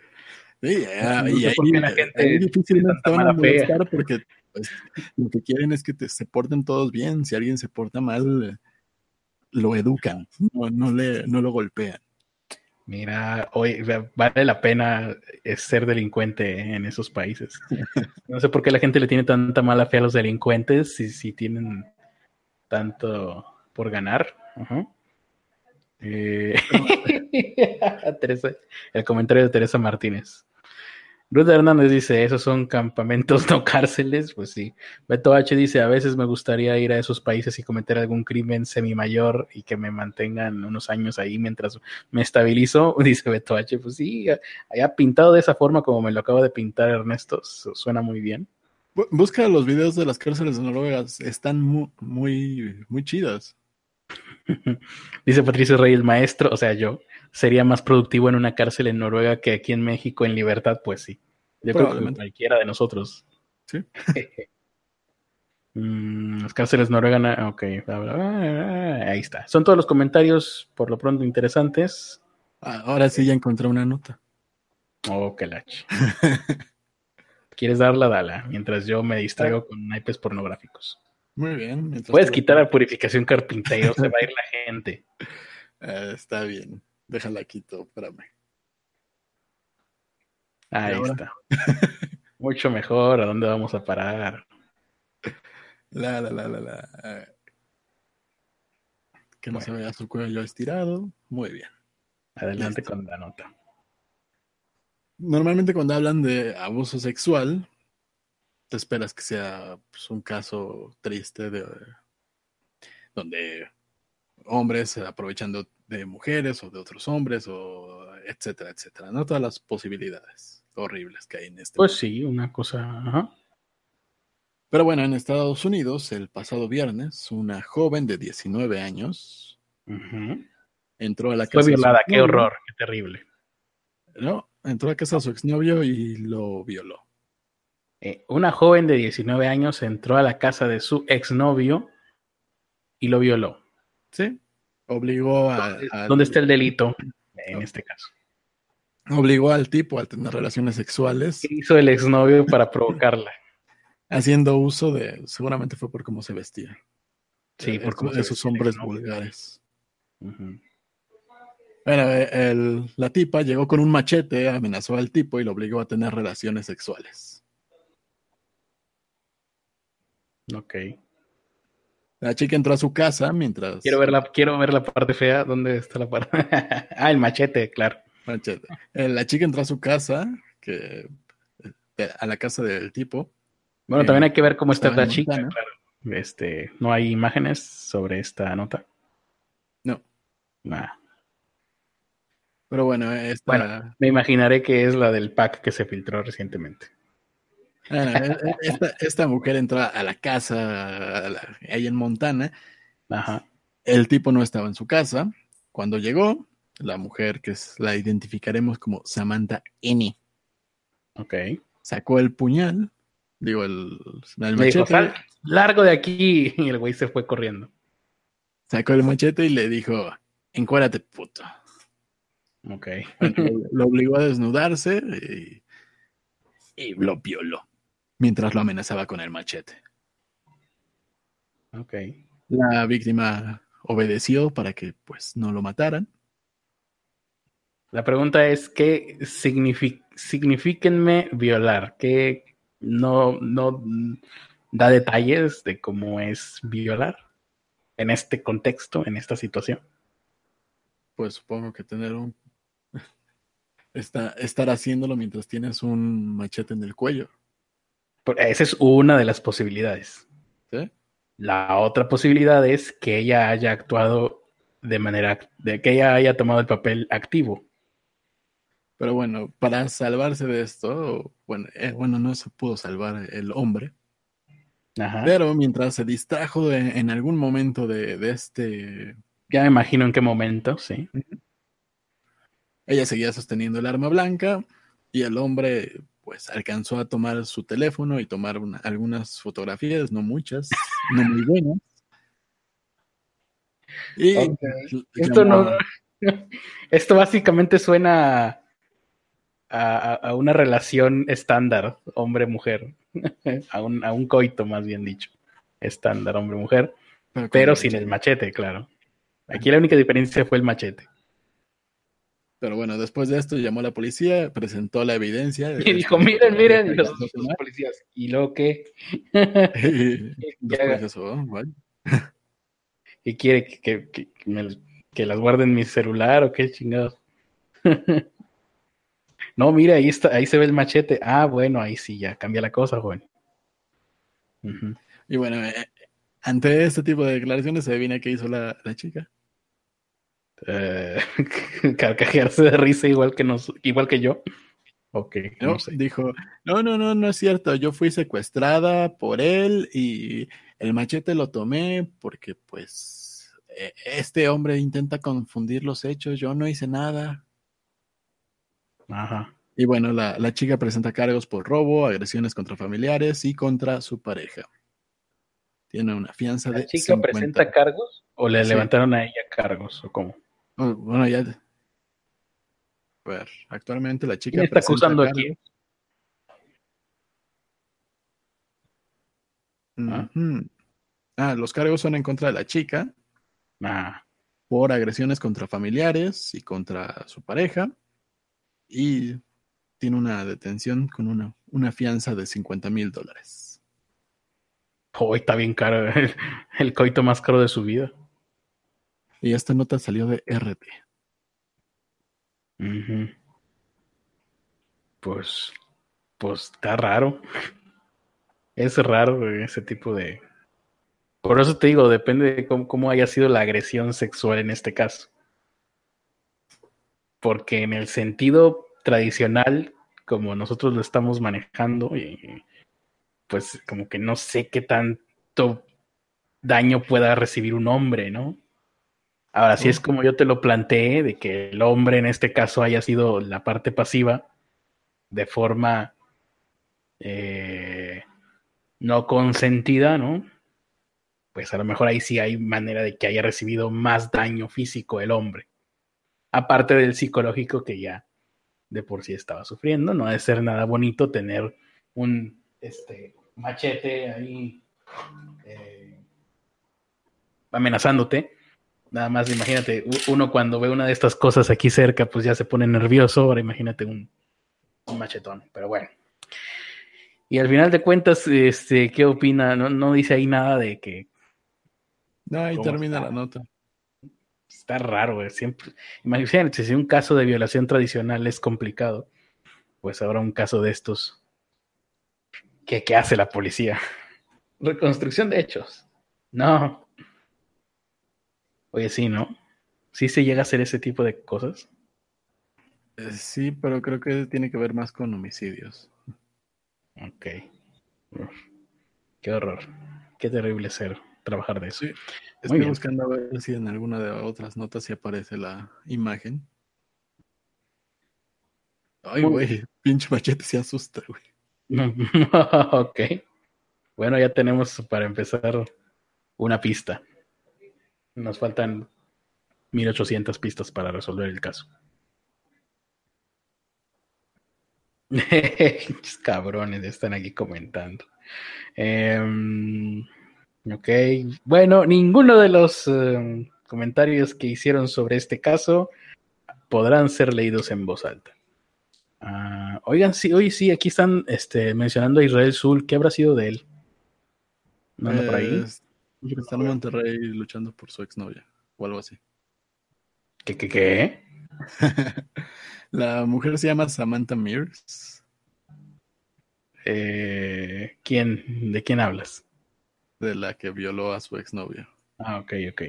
Sí, y ahí, la gente difícilmente van a molestar porque pues, lo que quieren es que se porten todos bien. Si alguien se porta mal, lo educan, no, le, no lo golpean. Mira, hoy vale la pena eh, ser delincuente en esos países. No sé por qué la gente le tiene tanta mala fe a los delincuentes si, si tienen tanto por ganar. Eh, el comentario de Teresa Martínez. Ruth Hernández dice, esos son campamentos, no cárceles. Pues sí. Beto H dice, a veces me gustaría ir a esos países y cometer algún crimen semi-mayor y que me mantengan unos años ahí mientras me estabilizo. Dice Beto H, pues sí, haya pintado de esa forma como me lo acaba de pintar Ernesto, suena muy bien. Busca los videos de las cárceles de Noruega, están muy, muy, muy chidas. Dice Patricio Rey, el maestro, o sea, yo, sería más productivo en una cárcel en Noruega que aquí en México en libertad, pues sí. Yo creo que cualquiera de nosotros. Sí. Mm, las cárceles norueganas, ok, ahí está. Son todos los comentarios, por lo pronto, interesantes. Ah, ahora sí ya encontré una nota. Oh, qué lache. ¿Quieres darla? Dala, mientras yo me distraigo con naipes pornográficos. Muy bien. Puedes quitar la purificación carpintero, se va a ir la gente. Eh, está bien. Déjala quito, espérame. Ahí está. Mucho mejor. ¿A dónde vamos a parar? La, la, la, la, la. Que no se vea su cuello estirado. Muy bien. Adelante con la nota. Normalmente cuando hablan de abuso sexual, te esperas que sea pues, un caso triste de donde hombres aprovechando de mujeres o de otros hombres o etcétera, etcétera, ¿no? Todas las posibilidades horribles que hay en este. Pues sí, una cosa. Pero bueno, en Estados Unidos, el pasado viernes, una joven de 19 años entró a la casa. Fue violada, qué horror, qué terrible. No, entró a casa de su exnovio y lo violó. Eh, una joven de 19 años entró a la casa de su exnovio y lo violó. Sí, obligó a... ¿Dónde está el delito en este caso? Obligó al tipo a tener relaciones sexuales. ¿Qué hizo el exnovio para provocarla? Haciendo uso de, seguramente fue por cómo se vestía. Sí, por cómo esos hombres vulgares. Bueno, la tipa llegó con un machete, amenazó al tipo y lo obligó a tener relaciones sexuales. Ok. La chica entró a su casa mientras. Quiero ver la, quiero ver la parte fea. ¿Dónde está la parte? ah, el machete, claro. Machete. Eh, la chica entró a su casa, que eh, a la casa del tipo. Bueno, también hay que ver cómo está la chica. Claro. Este, no hay imágenes sobre esta nota. No. Nada. Pero bueno, esta... me imaginaré que es la del pack que se filtró recientemente. E, e, esta, mujer entró a la casa ahí en Montana. Ajá. El tipo no estaba en su casa. Cuando llegó, la mujer, que es, la identificaremos como Samantha N. Ok. Sacó el puñal, digo, el, machete. largo de aquí. Y el güey se fue corriendo. Sacó el machete y le dijo, encuérdate, puto. Ok. lo obligó a desnudarse y, y lo violó mientras lo amenazaba con el machete. Ok. La víctima obedeció para que pues no lo mataran. La pregunta es, ¿qué signifiquenme violar? ¿Qué no, no da detalles de cómo es violar en este contexto, en esta situación? Pues supongo que tener un... estar haciéndolo mientras tienes un machete en el cuello. Esa es una de las posibilidades. La otra posibilidad es que ella haya actuado de manera, de que ella haya tomado el papel activo. Pero bueno, para salvarse de esto, bueno, eh, bueno no se pudo salvar el hombre. Pero mientras se distrajo en algún momento de, de, este... Ya me imagino en qué momento, sí. Ella seguía sosteniendo el arma blanca y el hombre pues alcanzó a tomar su teléfono y tomar algunas fotografías, no muchas, no muy buenas. Y esto no, esto básicamente suena a, una relación estándar, hombre-mujer, a un, a un coito más bien dicho, estándar hombre-mujer, pero, sin el machete, claro. Aquí la única diferencia fue el machete. Pero bueno, después de esto llamó a la policía, presentó la evidencia. Y dijo, miren, miren, los, los policías. ¿Y luego qué? después eso, oh, bueno. ¿Y quiere que, que, que, me, que, las guarde en mi celular o qué chingados? no, mira, ahí está, ahí se ve el machete. Ah, bueno, ahí sí, ya cambia la cosa, joven. Uh -huh. Y bueno, eh, ante este tipo de declaraciones se adivina qué hizo la, la chica. Uh, carcajearse de risa igual que nos, igual que yo. Ok, no, no sé. dijo, no, no, no, no es cierto, yo fui secuestrada por él y el machete lo tomé porque pues este hombre intenta confundir los hechos, yo no hice nada. Ajá. Y bueno, la, la chica presenta cargos por robo, agresiones contra familiares y contra su pareja. Tiene una fianza ¿La de. ¿La chica 50. presenta cargos o le sí. levantaron a ella cargos o cómo? Bueno, ya. A ver, actualmente la chica. ¿Quién está acusando aquí? ¿Ah? Uh -huh. ah, los cargos son en contra de la chica. Ah. Por agresiones contra familiares y contra su pareja. Y tiene una detención con una, una fianza de 50 mil dólares. Oh, está bien caro. El, el coito más caro de su vida. Y esta nota salió de RT. Uh. Pues, pues está raro. Es raro ese tipo de. Por eso te digo, depende de cómo, cómo, haya sido la agresión sexual en este caso. Porque en el sentido tradicional, como nosotros lo estamos manejando, pues como que no sé qué tanto daño pueda recibir un hombre, ¿no? Ahora, si es como yo te lo planteé, de que el hombre en este caso haya sido la parte pasiva, de forma eh, no consentida, ¿no? Pues a lo mejor ahí sí hay manera de que haya recibido más daño físico el hombre. Aparte del psicológico que ya de por sí estaba sufriendo, no ha de ser nada bonito tener un este, machete ahí eh, amenazándote Nada más imagínate, uno cuando ve una de estas cosas aquí cerca, pues ya se pone nervioso. Ahora imagínate un, un machetón, pero bueno. Y al final de cuentas, este, ¿qué opina? No, no dice ahí nada de que. No, ahí termina está? la nota. Está raro, güey. Siempre. Imagínate, si un caso de violación tradicional es complicado, pues ahora un caso de estos. ¿Qué, qué hace la policía? Reconstrucción de hechos. No, Oye, sí, ¿no? ¿Sí se llega a hacer ese tipo de cosas? Eh, sí, pero creo que tiene que ver más con homicidios. Ok. Uf. Qué horror. Qué terrible ser trabajar de eso. Sí. Estoy Muy buscando a ver si en alguna de otras notas si aparece la imagen. Ay, güey, pinche machete se asusta, güey. ok. Bueno, ya tenemos para empezar una pista. Nos faltan 1800 pistas para resolver el caso. Cabrones, están aquí comentando. Eh, ok, bueno, ninguno de los eh, comentarios que hicieron sobre este caso podrán ser leídos en voz alta. Uh, oigan, sí, hoy sí, aquí están este, mencionando a Israel Zul. ¿Qué habrá sido de él? ¿No anda por ahí? Está en Monterrey luchando por su exnovia o algo así. ¿Qué, qué, qué? La mujer se llama Samantha Mears. Eh, ¿quién, ¿De quién hablas? De la que violó a su exnovia. Ah, ok, ok.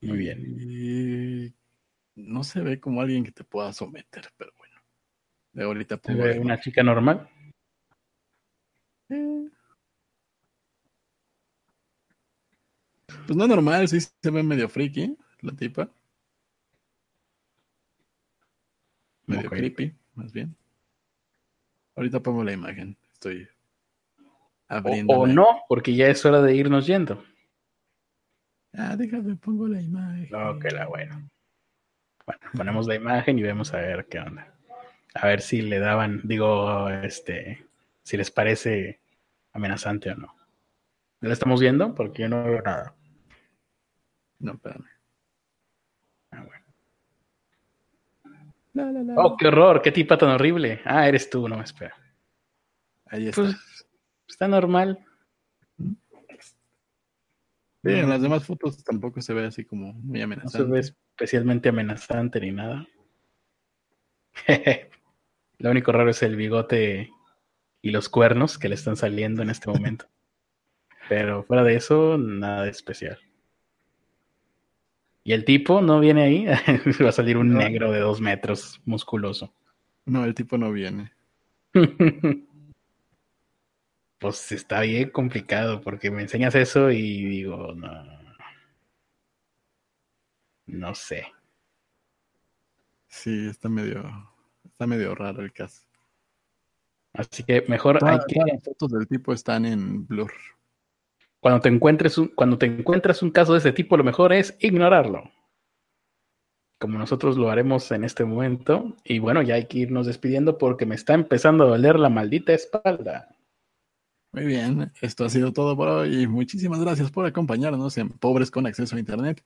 Muy bien. Y no se ve como alguien que te pueda someter, pero bueno. De ahorita ¿Se ve una chica normal? Eh, Pues no normal, sí se ve medio friki la tipa. Medio okay. creepy, más bien. Ahorita pongo la imagen. Estoy abriendo. O, o, no, porque ya es hora de irnos yendo. Ah, déjame, pongo la imagen. Ok, la bueno. Bueno, ponemos la imagen y vemos a ver qué onda. A ver si le daban, digo, este, si les parece amenazante o no. ¿La estamos viendo? Porque yo no veo nada. No, espérame. Ah, bueno. Oh, qué horror, qué tipa tan horrible. Ah, eres tú, no, espera. Ahí está. Pues, está normal. Sí, en las demás fotos tampoco se ve así como muy No se amenazante. ve especialmente amenazante ni nada. Lo único raro es el bigote y los cuernos que le están saliendo en este momento. Pero fuera de eso, nada de especial. Y el tipo no viene ahí. Va a salir un No. negro de dos metros, musculoso. No, el tipo no viene. Pues está bien complicado porque me enseñas eso y digo, no. No sé. Sí, está medio, está medio raro el caso. Así que mejor hay Todas, que todas las fotos del tipo están en blur. Cuando te encuentres un, cuando te encuentras un caso de ese tipo, lo mejor es ignorarlo. Como nosotros lo haremos en este momento. Y bueno, ya hay que irnos despidiendo porque me está empezando a doler la maldita espalda. Muy bien, esto ha sido todo por hoy. Muchísimas gracias por acompañarnos en Pobres con Acceso a Internet.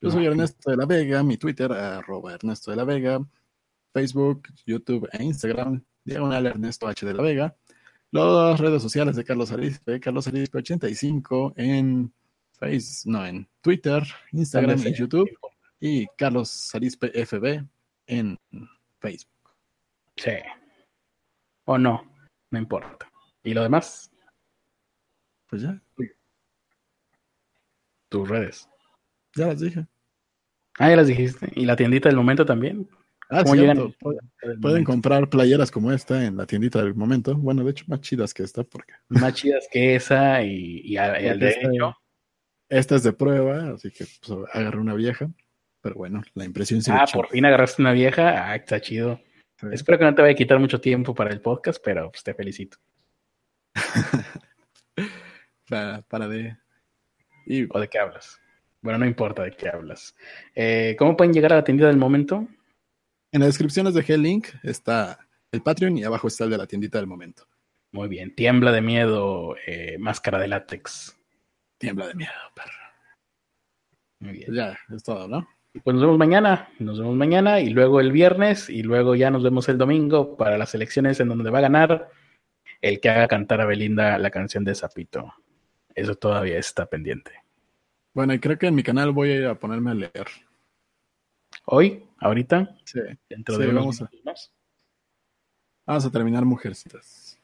Yo soy Ernesto de la Vega, mi Twitter, arroba Ernesto de la Vega, Facebook, YouTube e Instagram, diagonal Ernesto H de la Vega. Las redes sociales de Carlos Arispe, Carlos Arispe 85 en Face, no, en Twitter, Instagram ¿Dónde y YouTube, y Carlos Arispe FB en Facebook. Sí. O no, no importa. ¿Y lo demás? Pues ya, Tus redes. ya las dije. Ah, ya las dijiste. ¿Y la tiendita del momento también? Ah, ¿Cómo cierto. Pueden- Pueden comprar playeras como esta en la tiendita del momento. Bueno, de hecho, más chidas que esta, porque Más chidas que esa y, y, a- y al Porque esta- derecho. esta es de prueba, así que pues, agarré una vieja. Pero bueno, la impresión sí Ah, por fin agarraste una vieja. Ah, está chido. Espero que no te vaya a quitar mucho tiempo para el podcast, pero pues te felicito. Para, para de. Y ¿O de qué hablas? Bueno, no importa de qué hablas. Eh, ¿Cómo pueden llegar a la tiendita del momento? En la descripción les dejé el link, está el Patreon y abajo está el de la tiendita del momento. Muy bien. Tiembla de miedo, eh, máscara de látex. Tiembla de miedo, perro. Muy bien. Pues ya, es todo, ¿no? Pues nos vemos mañana. Nos vemos mañana y luego el viernes y luego ya nos vemos el domingo para las elecciones en donde va a ganar el que haga cantar a Belinda la canción de Zapito. Eso todavía está pendiente. Bueno, y creo que en mi canal voy a ir a ponerme a leer. Hoy, ahorita, Sí. dentro Sí, de vamos a- más. Vamos a terminar Mujercitas.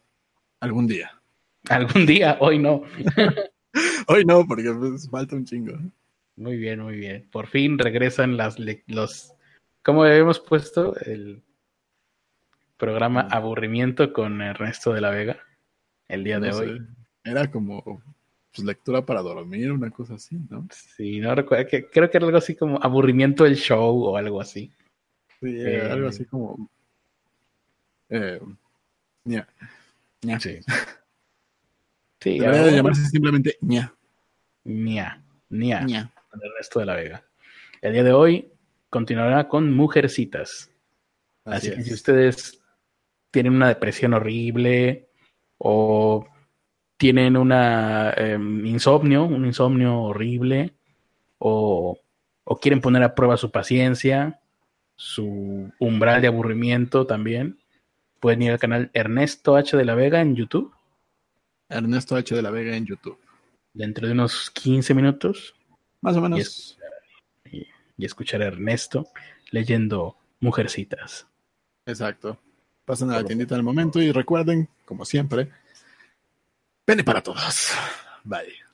Algún día. Algún día, hoy no. Hoy no, porque pues, falta un chingo. Muy bien, muy bien. Por fin regresan las los ¿cómo habíamos puesto el programa Aburrimiento con Ernesto de la Vega el día de hoy? Era como pues, lectura para dormir, una cosa así, ¿no? Sí, no recuerdo, que, creo que era algo así como Aburrimiento el show o algo así. Sí, Eh, algo así como. Eh, ña. Ña. Sí. Sí, Debería de llamarse simplemente ña. Nia, Nia, ña. con Ernesto de la Vega. El día de hoy continuará con Mujercitas. Así, Así que si es. ustedes tienen una depresión horrible o tienen una em, insomnio, un insomnio horrible, o, o quieren poner a prueba su paciencia, su umbral de aburrimiento también, pueden ir al canal Ernesto H de la Vega en YouTube. Ernesto H. de la Vega en YouTube. Dentro de unos 15 minutos Más o y, menos. y- y escuchar a Ernesto leyendo Mujercitas. Exacto. Pasen a la tiendita del momento y recuerden, como siempre, pene para todos. Bye.